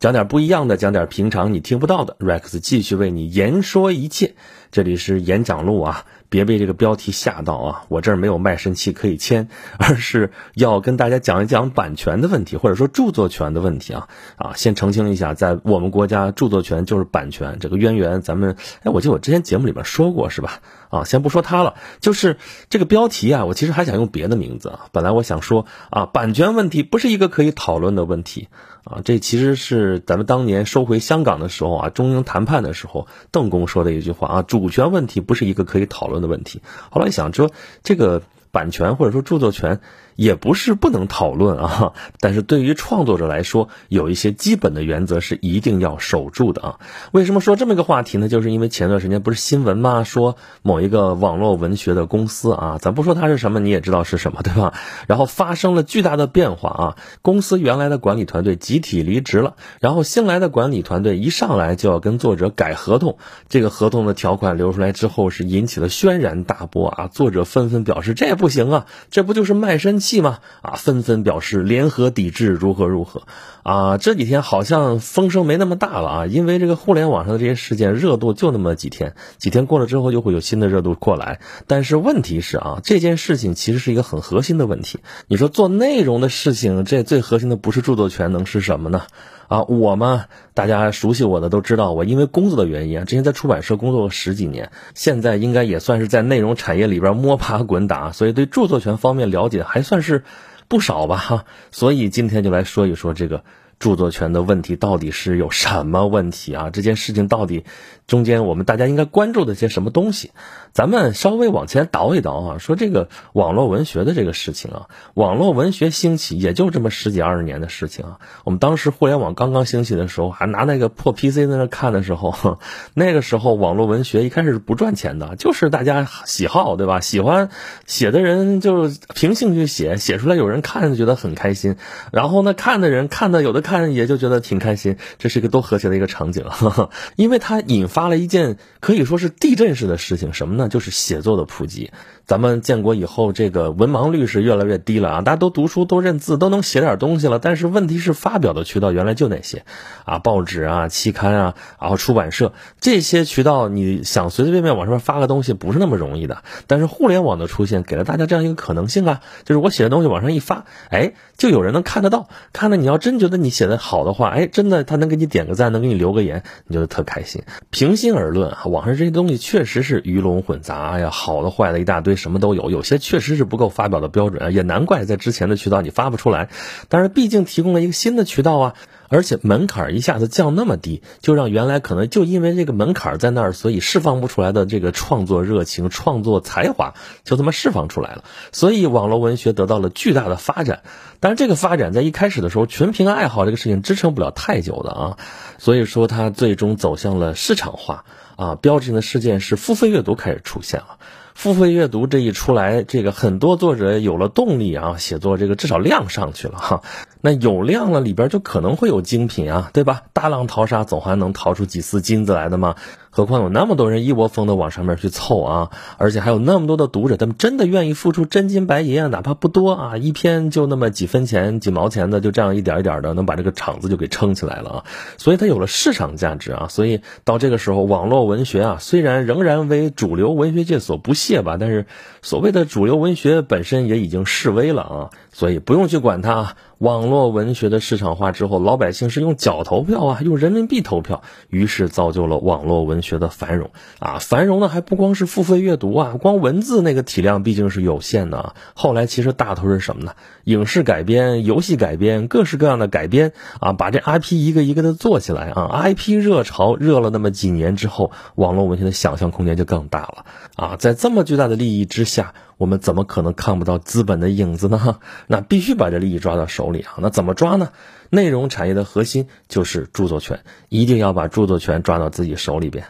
讲点不一样的，讲点平常你听不到的。Rex 继续为你言说一切，这里是演讲录啊，别被这个标题吓到啊！我这儿没有卖身契可以签，而是要跟大家讲一讲版权的问题，或者说著作权的问题啊啊！先澄清一下，在我们国家，著作权就是版权，这个渊源咱们哎，我记得我之前节目里面说过是吧？啊，先不说它了，就是这个标题啊，我其实还想用别的名字啊。本来我想说啊，版权问题不是一个可以讨论的问题啊。这其实是咱们当年收回香港的时候啊，中英谈判的时候，邓公说的一句话啊，主权问题不是一个可以讨论的问题。后来想说这个版权或者说著作权。也不是不能讨论啊，但是对于创作者来说，有一些基本的原则是一定要守住的啊。为什么说这么一个话题呢？就是因为前段时间不是新闻吗？说某一个网络文学的公司啊，咱不说它是什么，你也知道是什么，对吧？然后发生了巨大的变化啊，公司原来的管理团队集体离职了，然后新来的管理团队一上来就要跟作者改合同，这个合同的条款流出来之后是引起了轩然大波啊，作者纷纷表示这不行啊，这不就是卖身？契吗？啊，纷纷表示联合抵制，如何如何？啊，这几天好像风声没那么大了啊，因为这个互联网上的这些事件热度就那么几天，几天过了之后又会有新的热度过来。但是问题是啊，这件事情其实是一个很核心的问题。你说做内容的事情，这最核心的不是著作权，能是什么呢？啊，我嘛，大家熟悉我的都知道，我因为工作的原因啊，之前在出版社工作了十几年，现在应该也算是在内容产业里边摸爬滚打，所以对著作权方面了解还算是。不少吧哈，所以今天就来说一说这个。著作权的问题到底是有什么问题啊？这件事情到底中间我们大家应该关注的些什么东西？咱们稍微往前倒一倒啊，说这个网络文学的这个事情啊，网络文学兴起也就这么十几二十年的事情啊。我们当时互联网刚刚兴起的时候，还拿那个破 PC 在那看的时候，那个时候网络文学一开始是不赚钱的，就是大家喜好对吧？喜欢写的人就凭兴趣写，写出来有人看觉得很开心，然后呢看的人看的有的。看也就觉得挺开心，这是一个多和谐的一个场景，因为它引发了一件可以说是地震式的事情，什么那？就是写作的普及。咱们建国以后，这个文盲率是越来越低了啊！大家都读书，都认字，都能写点东西了。但是问题是，发表的渠道原来就那些，啊，报纸啊、期刊啊，然后出版社这些渠道，你想随随便便往上面发个东西，不是那么容易的。但是互联网的出现，给了大家这样一个可能性啊，就是我写的东西往上一发，哎，就有人能看得到。看了你要真觉得你写的好的话，哎，真的他能给你点个赞，能给你留个言，你就特开心。平心而论啊，网上这些东西确实是鱼龙混杂呀，好的坏的一大堆。什么都有，有些确实是不够发表的标准啊，也难怪在之前的渠道你发不出来。但是毕竟提供了一个新的渠道啊，而且门槛一下子降那么低，就让原来可能就因为这个门槛在那儿，所以释放不出来的这个创作热情、创作才华就这么释放出来了。所以网络文学得到了巨大的发展。但是这个发展在一开始的时候，纯凭爱好这个事情支撑不了太久的啊。所以说它最终走向了市场化啊。标志性的事件是付费阅读开始出现了。付费阅读这一出来，这个很多作者有了动力啊，写作这个至少量上去了哈。那有量了，里边就可能会有精品啊，对吧？大浪淘沙，总还能淘出几丝金子来的嘛。何况有那么多人一窝蜂的往上面去凑啊，而且还有那么多的读者，他们真的愿意付出真金白银啊，哪怕不多啊，一篇就那么几分钱、几毛钱的，就这样一点一点的能把这个场子就给撑起来了啊。所以它有了市场价值啊。所以到这个时候，网络文学啊，虽然仍然为主流文学界所不屑吧，但是所谓的主流文学本身也已经式微了啊。所以不用去管它。网络文学的市场化之后，老百姓是用脚投票啊，用人民币投票，于是造就了网络文学的繁荣啊。繁荣呢，还不光是付费阅读啊，光文字那个体量毕竟是有限的。后来其实大头是什么呢？影视改编、游戏改编，各式各样的改编啊，把这 IP 一个一个的做起来啊。IP 热潮热了那么几年之后，网络文学的想象空间就更大了啊。在这么巨大的利益之下。我们怎么可能看不到资本的影子呢？那必须把这利益抓到手里啊！那怎么抓呢？内容产业的核心就是著作权，一定要把著作权抓到自己手里边。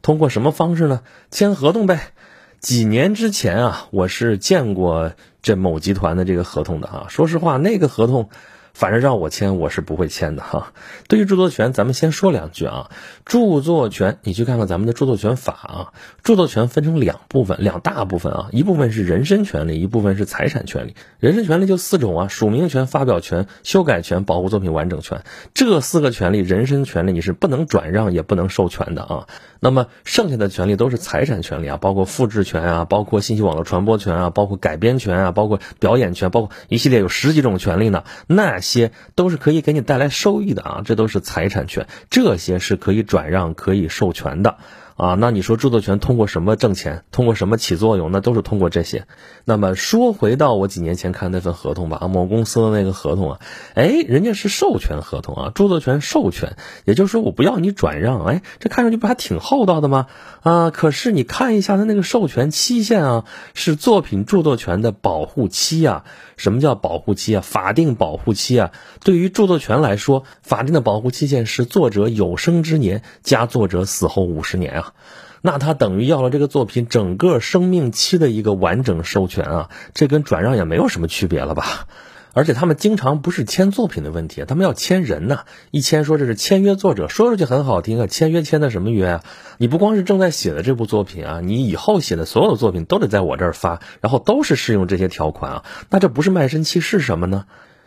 通过什么方式呢？签合同呗。几年之前啊，我是见过这某集团的这个合同的啊。说实话，那个合同反正让我签，我是不会签的哈。对于著作权，咱们先说两句啊。著作权，你去看看咱们的著作权法啊。著作权分成两部分，两大部分啊。一部分是人身权利，一部分是财产权利。人身权利就四种啊：署名权、发表权、修改权、保护作品完整权。这四个权利，人身权利你是不能转让也不能授权的啊。那么剩下的权利都是财产权利啊，包括复制权啊，包括信息网络传播权啊，包括改编权啊，包括表演权，包括一系列有十几种权利呢。那些都是可以给你带来收益的啊，这都是财产权，这些是可以转让、可以授权的。啊，那你说著作权通过什么挣钱？通过什么起作用？那都是通过这些。那么说回到我几年前看那份合同吧，啊，某公司的那个合同啊，哎，人家是授权合同啊，著作权授权，也就是说我不要你转让，哎，这看上去不还挺厚道的吗？啊，可是你看一下他那个授权期限啊，是作品著作权的保护期啊。什么叫保护期啊？法定保护期啊？对于著作权来说，法定的保护期限是作者有生之年加作者死后五十年啊。那他等于要了这个作品整个生命期的一个完整授权啊，这跟转让也没有什么区别了吧？而且他们经常不是签作品的问题，他们要签人呐。一签说这是签约作者，说出去很好听啊，签约签的什么约啊？你不光是正在写的这部作品啊，你以后写的所有作品都得在我这儿发，然后都是适用这些条款啊。那这不是卖身契是什么呢？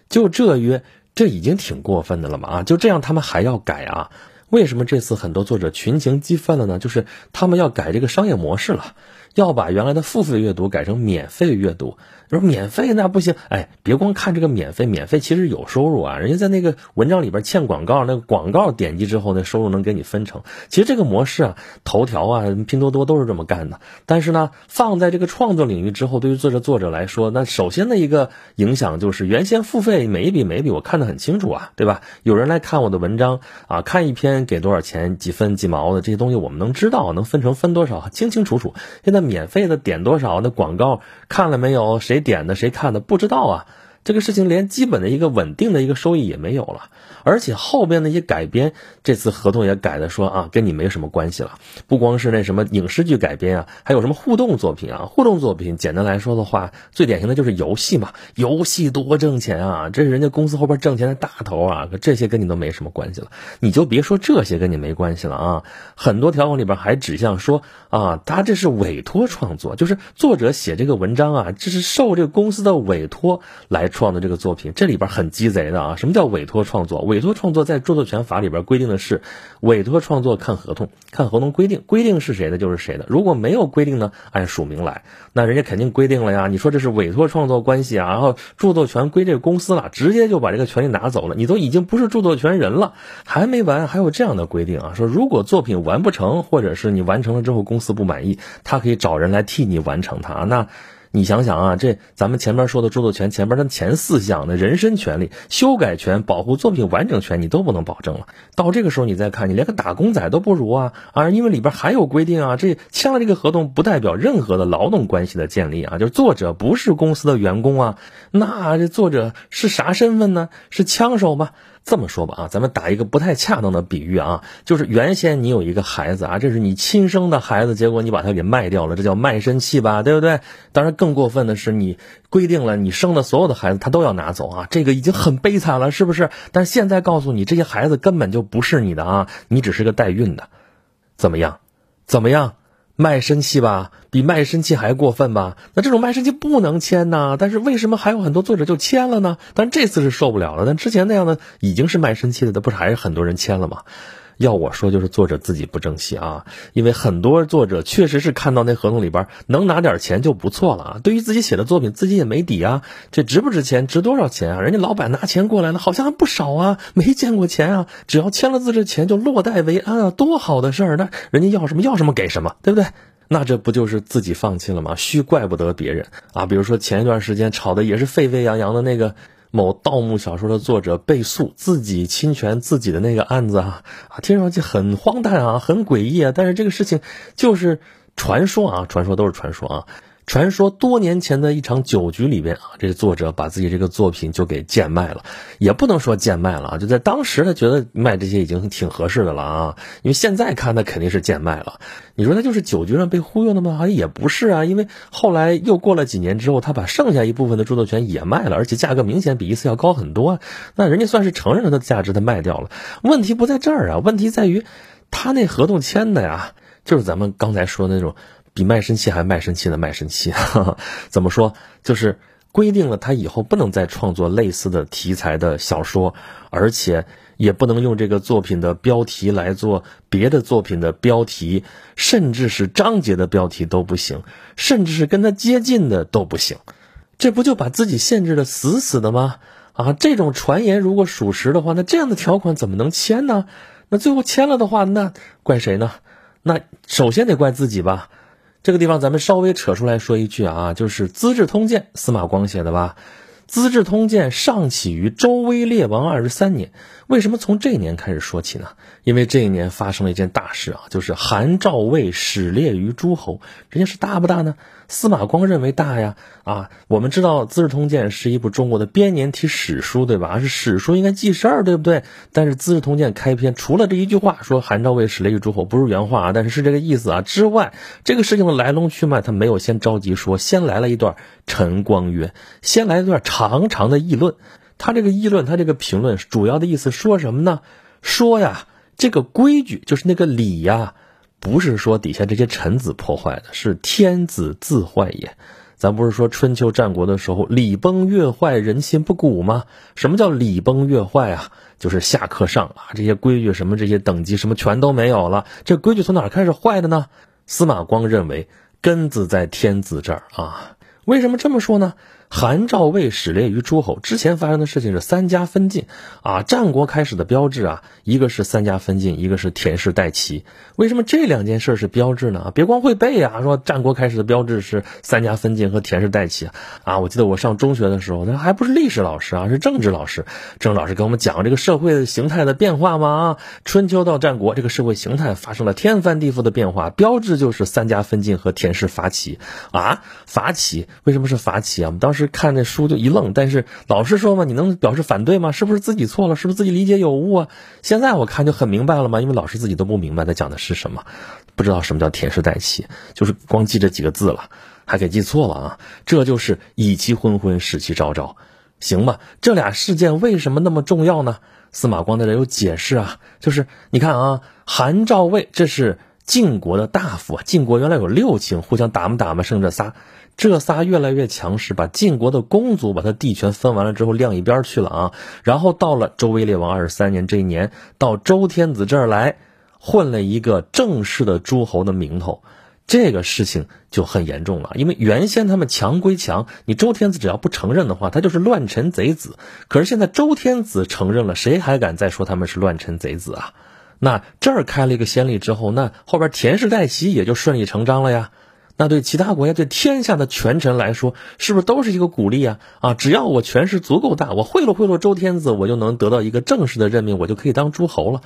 就这约，这已经挺过分的了嘛啊！就这样他们还要改啊？为什么这次很多作者群情激愤了呢？就是他们要改这个商业模式了。要把原来的付费阅读改成免费阅读，说免费那不行，哎，别光看这个免费，免费其实有收入啊，人家在那个文章里边嵌广告，那个广告点击之后，那收入能给你分成。其实这个模式啊，头条啊、拼多多都是这么干的。但是呢，放在这个创作领域之后，对于作者作者来说，那首先的一个影响就是，原先付费每一笔每一笔我看得很清楚啊，对吧？有人来看我的文章啊，看一篇给多少钱，几分几毛的这些东西，我们能知道，能分成分多少，清清楚楚。现在。免费的点多少？那广告看了没有？谁点的？谁看的？不知道啊。这个事情连基本的一个稳定的一个收益也没有了，而且后边那些改编，这次合同也改的说啊，跟你没什么关系了。不光是那什么影视剧改编啊，还有什么互动作品啊？互动作品简单来说的话，最典型的就是游戏嘛。游戏多挣钱啊，这是人家公司后边挣钱的大头啊。这些跟你都没什么关系了，你就别说这些跟你没关系了啊。很多条款里边还指向说啊，他这是委托创作，就是作者写这个文章啊，这是受这个公司的委托来。创的这个作品，这里边很鸡贼的啊！什么叫委托创作？委托创作在著作权法里边规定的是，委托创作看合同，看合同规定，规定是谁的就是谁的。如果没有规定呢，按署名来，那人家肯定规定了呀。你说这是委托创作关系啊，然后著作权归这个公司了，直接就把这个权利拿走了，你都已经不是著作权人了。还没完，还有这样的规定啊，说如果作品完不成，或者是你完成了之后公司不满意，他可以找人来替你完成它。那。你想想啊，这咱们前面说的著作权前边的前四项的人身权利、修改权、保护作品完整权，你都不能保证了。到这个时候你再看，你连个打工仔都不如啊啊！因为里边还有规定啊，这签了这个合同不代表任何的劳动关系的建立啊，就是作者不是公司的员工啊，那这作者是啥身份呢？是枪手吗？这么说吧啊，咱们打一个不太恰当的比喻啊，就是原先你有一个孩子啊，这是你亲生的孩子，结果你把他给卖掉了，这叫卖身契吧，对不对？当然更过分的是，你规定了你生的所有的孩子他都要拿走啊，这个已经很悲惨了，是不是？但现在告诉你，这些孩子根本就不是你的啊，你只是个代孕的，怎么样？怎么样？卖身契吧，比卖身契还过分吧？那这种卖身契不能签呐。但是为什么还有很多作者就签了呢？但这次是受不了了。但之前那样的已经是卖身契的，不是还是很多人签了吗？要我说，就是作者自己不争气啊。因为很多作者确实是看到那合同里边能拿点钱就不错了啊。对于自己写的作品，自己也没底啊。这值不值钱？值多少钱啊？人家老板拿钱过来了，好像还不少啊。没见过钱啊？只要签了字，这钱就落袋为安啊，多好的事儿！那人家要什么要什么给什么，对不对？那这不就是自己放弃了吗？虚怪不得别人啊。比如说前一段时间炒的也是沸沸扬扬的那个。某盗墓小说的作者被诉自己侵权自己的那个案子啊啊，听上去很荒诞啊，很诡异啊，但是这个事情就是传说啊，传说都是传说啊。传说多年前的一场酒局里边啊，这个作者把自己这个作品就给贱卖了，也不能说贱卖了啊，就在当时他觉得卖这些已经挺合适的了啊，因为现在看他肯定是贱卖了。你说他就是酒局上被忽悠的吗？好像也不是啊，因为后来又过了几年之后，他把剩下一部分的著作权也卖了，而且价格明显比一次要高很多，那人家算是承认了他的价值，他卖掉了。问题不在这儿啊，问题在于他那合同签的呀，就是咱们刚才说的那种。比卖身契还卖身契的卖身契，怎么说？就是规定了他以后不能再创作类似的题材的小说，而且也不能用这个作品的标题来做别的作品的标题，甚至是章节的标题都不行，甚至是跟他接近的都不行。这不就把自己限制的死死的吗？啊，这种传言如果属实的话，那这样的条款怎么能签呢？那最后签了的话，那怪谁呢？那首先得怪自己吧。这个地方咱们稍微扯出来说一句啊，就是《资治通鉴》，司马光写的吧？《资治通鉴》上起于周威烈王二十三年。为什么从这一年开始说起呢？因为这一年发生了一件大事啊，就是韩赵魏始列于诸侯。人家是大不大呢？司马光认为大呀。啊，我们知道《资治通鉴》是一部中国的编年体史书，对吧？是史书应该记事儿，对不对？但是《资治通鉴》开篇除了这一句话说韩赵魏始列于诸侯，不是原话啊，但是是这个意思啊之外，这个事情的来龙去脉他没有先着急说，先来了一段陈光曰，先来一段长长的议论。他这个议论，他这个评论主要的意思说什么呢？说呀，这个规矩就是那个礼呀，不是说底下这些臣子破坏的，是天子自坏也。咱不是说春秋战国的时候礼崩乐坏，人心不古吗？什么叫礼崩乐坏啊？就是下课上啊，这些规矩什么这些等级什么全都没有了。这规矩从哪开始坏的呢？司马光认为根子在天子这儿啊。为什么这么说呢？韩赵魏始列于诸侯之前发生的事情是三家分晋啊，战国开始的标志啊，一个是三家分晋，一个是田氏代齐。为什么这两件事是标志呢？别光会背啊，说战国开始的标志是三家分晋和田氏代齐啊。我记得我上中学的时候，那还不是历史老师啊，是政治老师。政治老师跟我们讲这个社会形态的变化嘛啊，春秋到战国这个社会形态发生了天翻地覆的变化，标志就是三家分晋和田氏伐齐啊，伐齐为什么是伐齐啊？我们当时。看那书就一愣，但是老师说嘛，你能表示反对吗？是不是自己错了？是不是自己理解有误啊？现在我看就很明白了嘛，因为老师自己都不明白他讲的是什么，不知道什么叫田氏代齐，就是光记这几个字了，还给记错了啊！这就是以其昏昏，使其昭昭，行吧？这俩事件为什么那么重要呢？司马光在这有解释啊，就是你看啊，韩赵魏这是晋国的大夫啊，晋国原来有六卿，互相打嘛打嘛，剩这仨。这仨越来越强势，把晋国的公族把他地权分完了之后晾一边去了啊。然后到了周威烈王二十三年这一年，到周天子这儿来，混了一个正式的诸侯的名头，这个事情就很严重了。因为原先他们强归强，你周天子只要不承认的话，他就是乱臣贼子。可是现在周天子承认了，谁还敢再说他们是乱臣贼子啊？那这儿开了一个先例之后，那后边田氏代齐也就顺理成章了呀。那对其他国家、对天下的权臣来说，是不是都是一个鼓励啊？啊，只要我权势足够大，我贿赂贿赂周天子，我就能得到一个正式的任命，我就可以当诸侯了。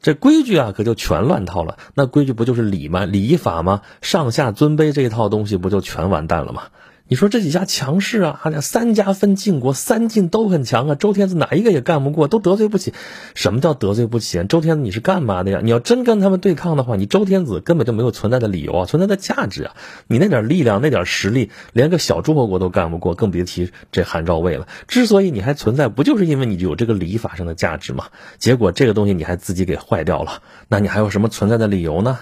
这规矩啊，可就全乱套了。那规矩不就是礼吗？礼法吗？上下尊卑这一套东西，不就全完蛋了吗？你说这几家强势啊，好像三家分晋国，三晋都很强啊。周天子哪一个也干不过，都得罪不起。什么叫得罪不起？周天子你是干嘛的呀？你要真跟他们对抗的话，你周天子根本就没有存在的理由啊，存在的价值啊。你那点力量，那点实力，连个小诸侯国都干不过，更别提这韩赵魏了。之所以你还存在，不就是因为你有这个礼法上的价值吗？结果这个东西你还自己给坏掉了，那你还有什么存在的理由呢？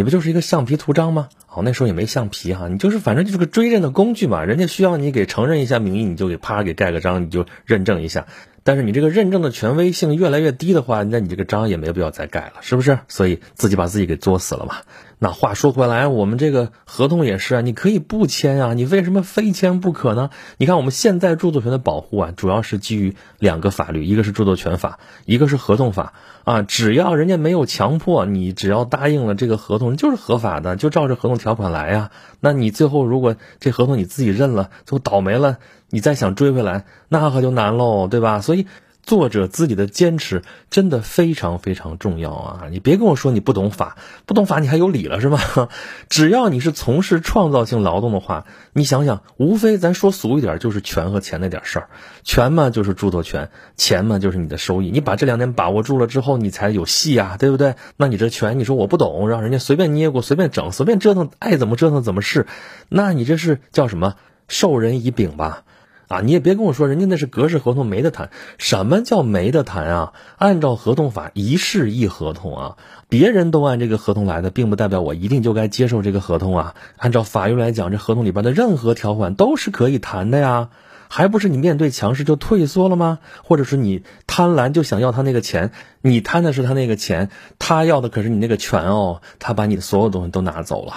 你不就是一个橡皮图章吗？哦，那时候也没橡皮哈，你就是反正就是个追认的工具嘛。人家需要你给承认一下名义，你就给啪给盖个章，你就认证一下。但是你这个认证的权威性越来越低的话，那你这个章也没必要再盖了，是不是？所以自己把自己给作死了嘛。那话说回来，我们这个合同也是啊，你可以不签啊，你为什么非签不可呢？你看我们现在著作权的保护啊，主要是基于两个法律，一个是著作权法，一个是合同法啊。只要人家没有强迫你，只要答应了这个合同，就是合法的，就照着合同条款来呀。那你最后如果这合同你自己认了，最后倒霉了。你再想追回来，那可就难喽，对吧？所以，作者自己的坚持真的非常非常重要啊！你别跟我说你不懂法，不懂法你还有理了是吧？只要你是从事创造性劳动的话，你想想，无非咱说俗一点，就是权和钱那点事儿。权嘛就是著作权，钱嘛就是你的收益。你把这两点把握住了之后，你才有戏啊，对不对？那你这权，你说我不懂，让人家随便捏过、随便整、随便折腾，爱怎么折腾怎么是，那你这是叫什么？授人以柄吧？啊，你也别跟我说人家那是格式合同没得谈。什么叫没得谈啊？按照合同法，一式一合同啊，别人都按这个合同来的，并不代表我一定就该接受这个合同啊。按照法律来讲，这合同里边的任何条款都是可以谈的呀。还不是你面对强势就退缩了吗？或者是你贪婪就想要他那个钱？你贪的是他那个钱，他要的可是你那个权哦。他把你所有东西都拿走了。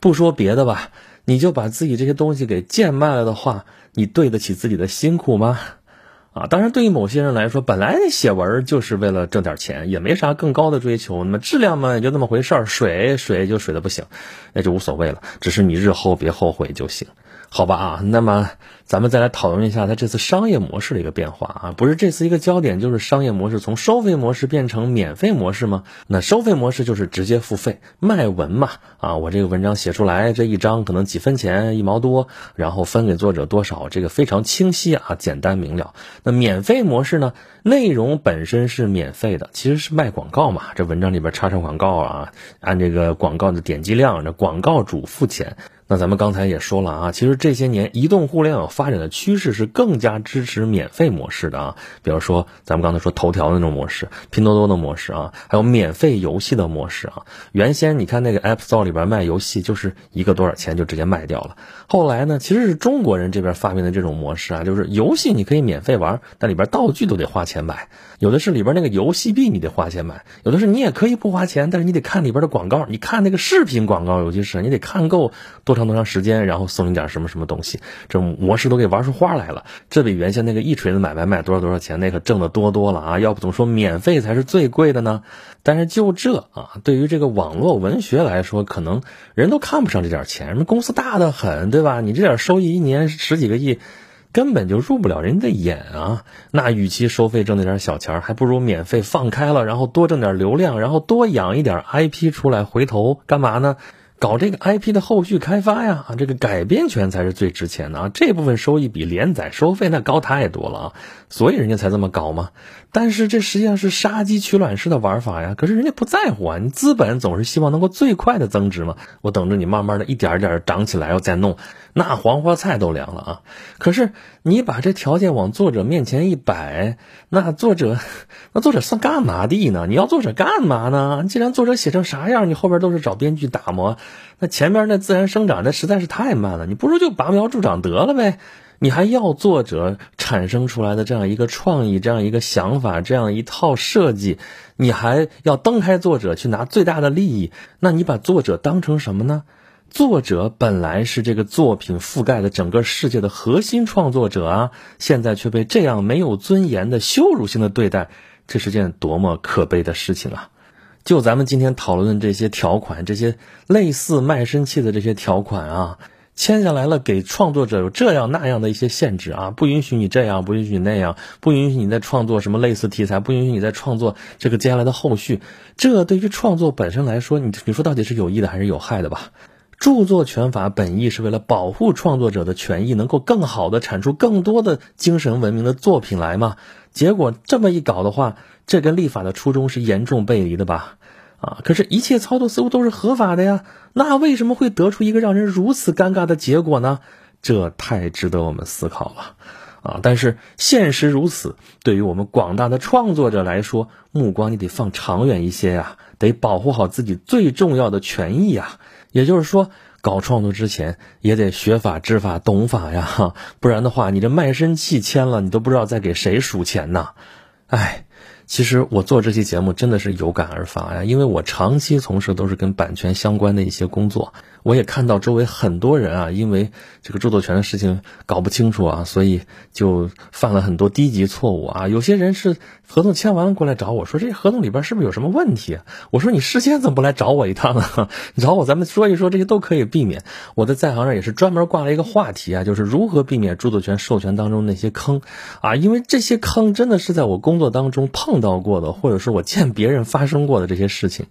不说别的吧，你就把自己这些东西给贱卖了的话，你对得起自己的辛苦吗？啊，当然，对于某些人来说，本来写文就是为了挣点钱，也没啥更高的追求。那么质量嘛，也就那么回事儿，水水就水的不行，那就无所谓了。只是你日后别后悔就行。好吧啊，那么咱们再来讨论一下它这次商业模式的一个变化啊，不是这次一个焦点就是商业模式从收费模式变成免费模式吗？那收费模式就是直接付费卖文嘛啊，我这个文章写出来这一章可能几分钱一毛多，然后分给作者多少，这个非常清晰啊，简单明了。那免费模式呢，内容本身是免费的，其实是卖广告嘛，这文章里边插上广告啊，按这个广告的点击量，这广告主付钱。那咱们刚才也说了啊，其实这些年移动互联网发展的趋势是更加支持免费模式的啊。比如说咱们刚才说头条的那种模式、拼多多的模式啊，还有免费游戏的模式啊。原先你看那个 App Store 里边卖游戏，就是一个多少钱就直接卖掉了。后来呢，其实是中国人这边发明的这种模式啊，就是游戏你可以免费玩，但里边道具都得花钱买。有的是里边那个游戏币你得花钱买，有的是你也可以不花钱，但是你得看里边的广告，你看那个视频广告，尤其是你得看够多。长多长时间，然后送你点什么什么东西，这种模式都给玩出花来了。这比原先那个一锤子买卖卖多少多少钱，那可挣的多多了啊！要不怎么说免费才是最贵的呢？但是就这啊，对于这个网络文学来说，可能人都看不上这点钱。什么公司大的很，对吧？你这点收益一年十几个亿，根本就入不了人的眼啊！那与其收费挣那点小钱，还不如免费放开了，然后多挣点流量，然后多养一点 IP 出来，回头干嘛呢？搞这个 IP 的后续开发呀，这个改编权才是最值钱的啊！这部分收益比连载收费那高太多了啊，所以人家才这么搞嘛。但是这实际上是杀鸡取卵式的玩法呀。可是人家不在乎啊，你资本总是希望能够最快的增值嘛。我等着你慢慢的一点一点长起来，要再弄，那黄花菜都凉了啊。可是你把这条件往作者面前一摆，那作者，那作者算干嘛的呢？你要作者干嘛呢？既然作者写成啥样，你后边都是找编剧打磨。那前面那自然生长，那实在是太慢了。你不如就拔苗助长得了呗。你还要作者产生出来的这样一个创意、这样一个想法、这样一套设计，你还要蹬开作者去拿最大的利益？那你把作者当成什么呢？作者本来是这个作品覆盖的整个世界的核心创作者啊，现在却被这样没有尊严的羞辱性的对待，这是件多么可悲的事情啊！就咱们今天讨论的这些条款，这些类似卖身契的这些条款啊，签下来了，给创作者有这样那样的一些限制啊，不允许你这样，不允许你那样，不允许你再创作什么类似题材，不允许你再创作这个接下来的后续。这对于创作本身来说，你你说到底是有益的还是有害的吧？著作权法本意是为了保护创作者的权益，能够更好的产出更多的精神文明的作品来嘛？结果这么一搞的话，这跟立法的初衷是严重背离的吧？啊，可是，一切操作似乎都是合法的呀，那为什么会得出一个让人如此尴尬的结果呢？这太值得我们思考了，啊！但是现实如此，对于我们广大的创作者来说，目光你得放长远一些呀，得保护好自己最重要的权益呀。也就是说，搞创作之前也得学法、知法、懂法呀，不然的话，你这卖身契签了，你都不知道在给谁数钱呢。哎。其实我做这期节目真的是有感而发呀，因为我长期从事都是跟版权相关的一些工作，我也看到周围很多人啊，因为这个著作权的事情搞不清楚啊，所以就犯了很多低级错误啊。有些人是合同签完了过来找我说，这合同里边是不是有什么问题？我说你事先怎么不来找我一趟呢？你 找我咱们说一说，这些都可以避免。我在在行上也是专门挂了一个话题啊，就是如何避免著作权授权当中那些坑啊，因为这些坑真的是在我工作当中碰。碰到过的，或者是我见别人发生过的这些事情，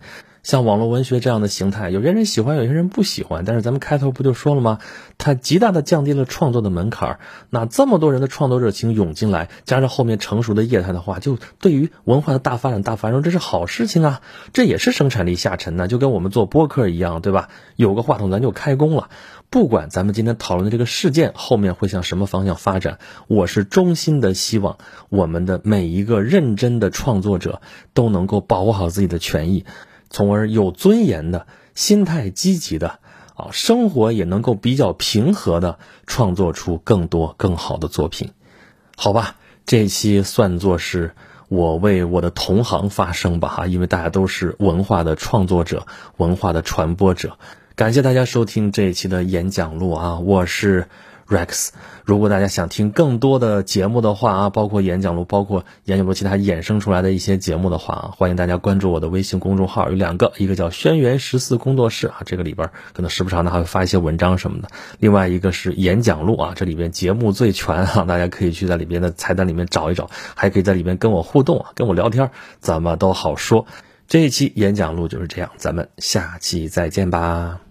像网络文学这样的形态，有些人喜欢，有些人不喜欢。但是咱们开头不就说了吗？它极大的降低了创作的门槛儿。那这么多人的创作热情涌进来，加上后面成熟的业态的话，就对于文化的大发展、大繁荣，这是好事情啊！这也是生产力下沉呢，就跟我们做播客一样，对吧？有个话筒咱就开工了。不管咱们今天讨论的这个事件后面会向什么方向发展，我是衷心的希望我们的每一个认真的创作者都能够保护好自己的权益，从而有尊严的、心态积极的啊，生活也能够比较平和的创作出更多更好的作品。好吧，这一期算作是我为我的同行发声吧哈，因为大家都是文化的创作者、文化的传播者。感谢大家收听这一期的演讲录啊，我是 Rex。如果大家想听更多的节目的话啊，包括演讲录，包括演讲录其他衍生出来的一些节目的话啊，欢迎大家关注我的微信公众号，有两个，一个叫轩辕十四工作室啊，这个里边可能时不常的还会发一些文章什么的；另外一个是演讲录啊，这里边节目最全哈，大家可以去在里边的菜单里面找一找，还可以在里边跟我互动啊，跟我聊天，怎么都好说。这一期演讲录就是这样，咱们下期再见吧。